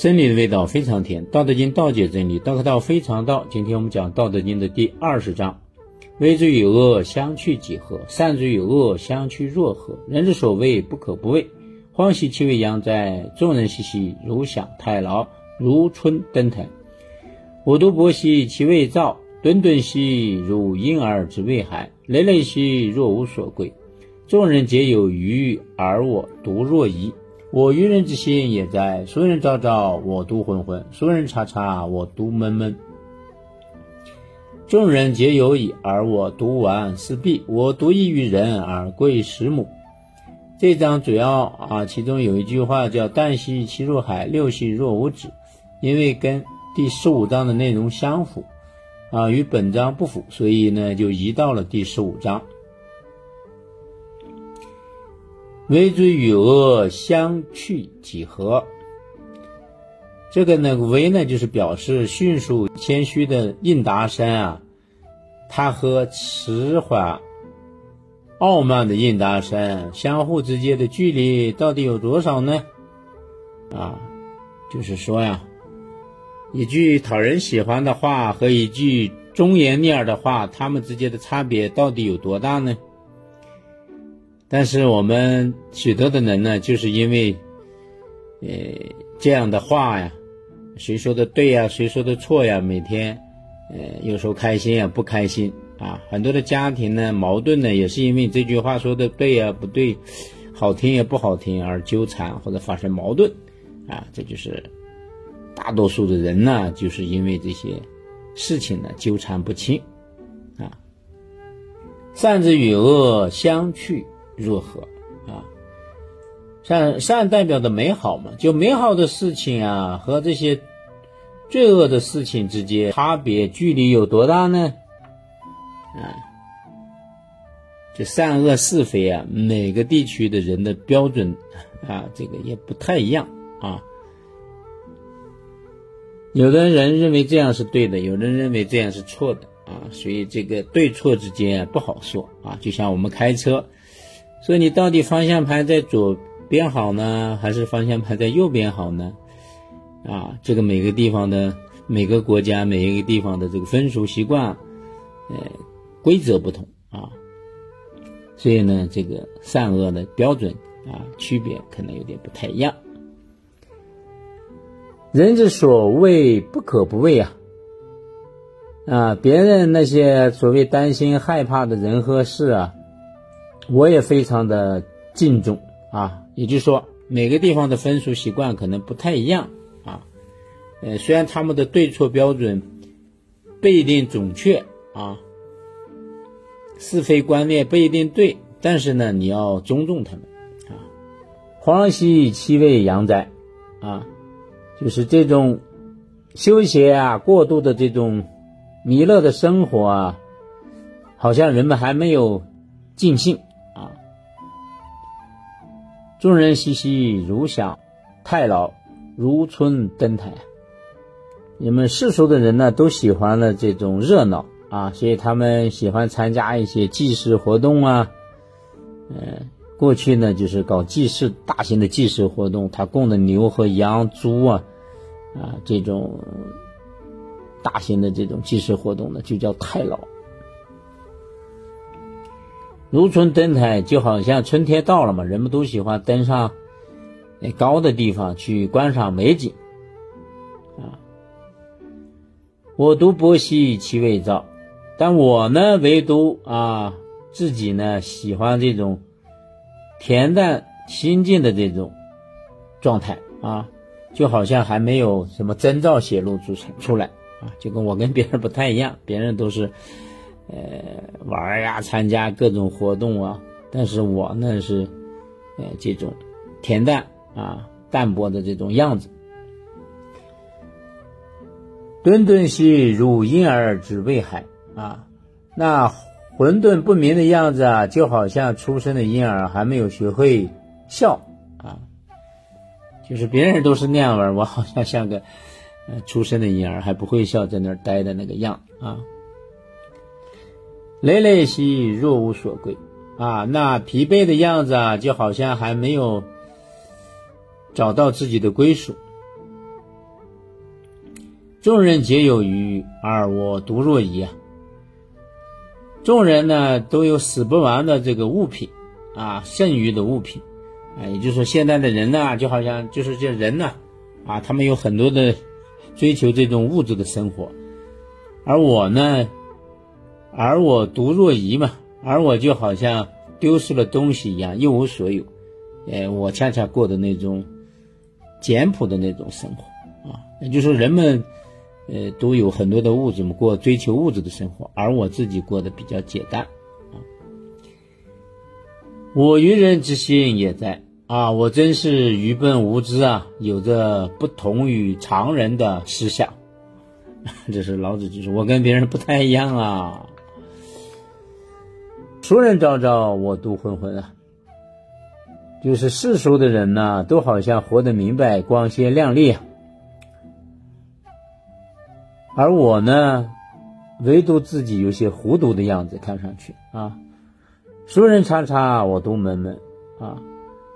真理的味道非常甜，《道德经》道解真理，道可道非常道。今天我们讲《道德经》的第二十章：为之与恶，相去几何？善之与恶，相去若何？人之所谓不可不畏。荒兮其未央哉！众人兮兮，如享太牢，如春登台。我独泊兮其未兆，敦敦兮如婴儿之未孩，累累兮若无所归。众人皆有余，而我独若遗。我愚人之心也在，俗人昭昭，我独浑浑；俗人察察，我独闷闷。众人皆有矣，而我独顽思弊。我独异于人，而贵十母。这章主要啊，其中有一句话叫“旦夕其若海，六夕若无止”，因为跟第十五章的内容相符，啊，与本章不符，所以呢，就移到了第十五章。为之与恶相去几何？这个呢，为呢就是表示迅速谦虚的应答山啊，它和迟缓傲慢的应答山相互之间的距离到底有多少呢？啊，就是说呀，一句讨人喜欢的话和一句忠言逆耳的话，他们之间的差别到底有多大呢？但是我们许多的人呢，就是因为，呃，这样的话呀，谁说的对呀，谁说的错呀，每天，呃，有时候开心呀，不开心啊，很多的家庭呢，矛盾呢，也是因为这句话说的对呀，不对，好听也不好听而纠缠或者发生矛盾，啊，这就是大多数的人呢，就是因为这些事情呢纠缠不清，啊，善之与恶相去。若何啊？善善代表的美好嘛，就美好的事情啊，和这些罪恶的事情之间差别距离有多大呢？啊，就善恶是非啊，每个地区的人的标准啊，这个也不太一样啊。有的人认为这样是对的，有的人认为这样是错的啊，所以这个对错之间不好说啊。就像我们开车。所以你到底方向盘在左边好呢，还是方向盘在右边好呢？啊，这个每个地方的每个国家每一个地方的这个风俗习惯，呃，规则不同啊，所以呢，这个善恶的标准啊，区别可能有点不太一样。人之所谓不可不畏啊，啊，别人那些所谓担心害怕的人和事啊。我也非常的敬重啊，也就是说，每个地方的风俗习惯可能不太一样啊，呃，虽然他们的对错标准不一定准确啊，是非观念不一定对，但是呢，你要尊重他们啊。荒兮其未阳哉啊，就是这种休闲啊、过度的这种弥勒的生活啊，好像人们还没有尽兴。众人熙熙，如享太牢，如春登台。你们世俗的人呢，都喜欢了这种热闹啊，所以他们喜欢参加一些祭祀活动啊。嗯，过去呢，就是搞祭祀，大型的祭祀活动，他供的牛和羊、猪啊，啊，这种大型的这种祭祀活动呢，就叫太牢。如春登台，就好像春天到了嘛，人们都喜欢登上高的地方去观赏美景啊。我独泊兮其未兆，但我呢，唯独啊自己呢喜欢这种恬淡心静的这种状态啊，就好像还没有什么征兆显露出出来啊，就跟我跟别人不太一样，别人都是。呃，玩呀，参加各种活动啊，但是我呢是，呃，这种恬淡啊、淡泊的这种样子。顿顿兮如婴儿之未孩啊，那混沌不明的样子啊，就好像出生的婴儿还没有学会笑啊，就是别人都是那样玩，我好像像个呃出生的婴儿还不会笑，在那儿待的那个样啊。累累兮若无所归，啊，那疲惫的样子啊，就好像还没有找到自己的归属，众人皆有余，而我独若遗啊。众人呢都有使不完的这个物品啊，剩余的物品。啊，也就是说，现在的人呢，就好像就是这人呢啊，他们有很多的追求这种物质的生活，而我呢，而我独若遗嘛，而我就好像丢失了东西一样，一无所有。哎，我恰恰过的那种简朴的那种生活啊，也就是，人们。呃，都有很多的物质嘛，过追求物质的生活，而我自己过得比较简单啊。我愚人之心也在啊，我真是愚笨无知啊，有着不同于常人的思想。这是老子就说，我跟别人不太一样啊。俗人昭昭，我独昏昏啊。就是世俗的人呢，都好像活得明白、光鲜亮丽啊。而我呢，唯独自己有些糊涂的样子，看上去啊，俗人察察，我独闷闷啊，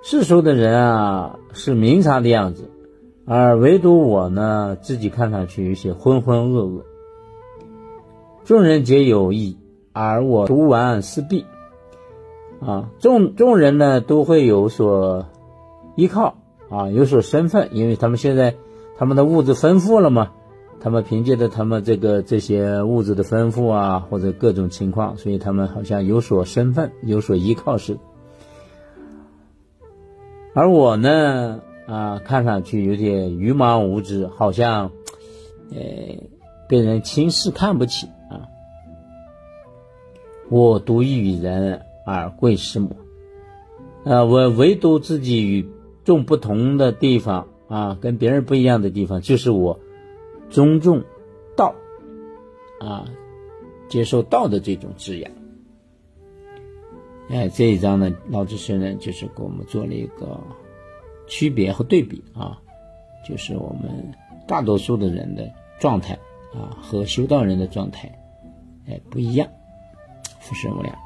世俗的人啊是明察的样子，而唯独我呢，自己看上去有些浑浑噩噩。众人皆有意，而我独完四壁啊。众众人呢都会有所依靠啊，有所身份，因为他们现在他们的物质丰富了嘛。他们凭借着他们这个这些物质的丰富啊，或者各种情况，所以他们好像有所身份、有所依靠似的。而我呢，啊，看上去有点愚茫无知，好像，呃，被人轻视、看不起。我独异于人而贵师母，啊，我唯独自己与众不同的地方啊，跟别人不一样的地方，就是我。尊重道啊，接受道的这种滋养。哎，这一章呢，老子圣人就是给我们做了一个区别和对比啊，就是我们大多数的人的状态啊和修道人的状态哎不一样，福生无量。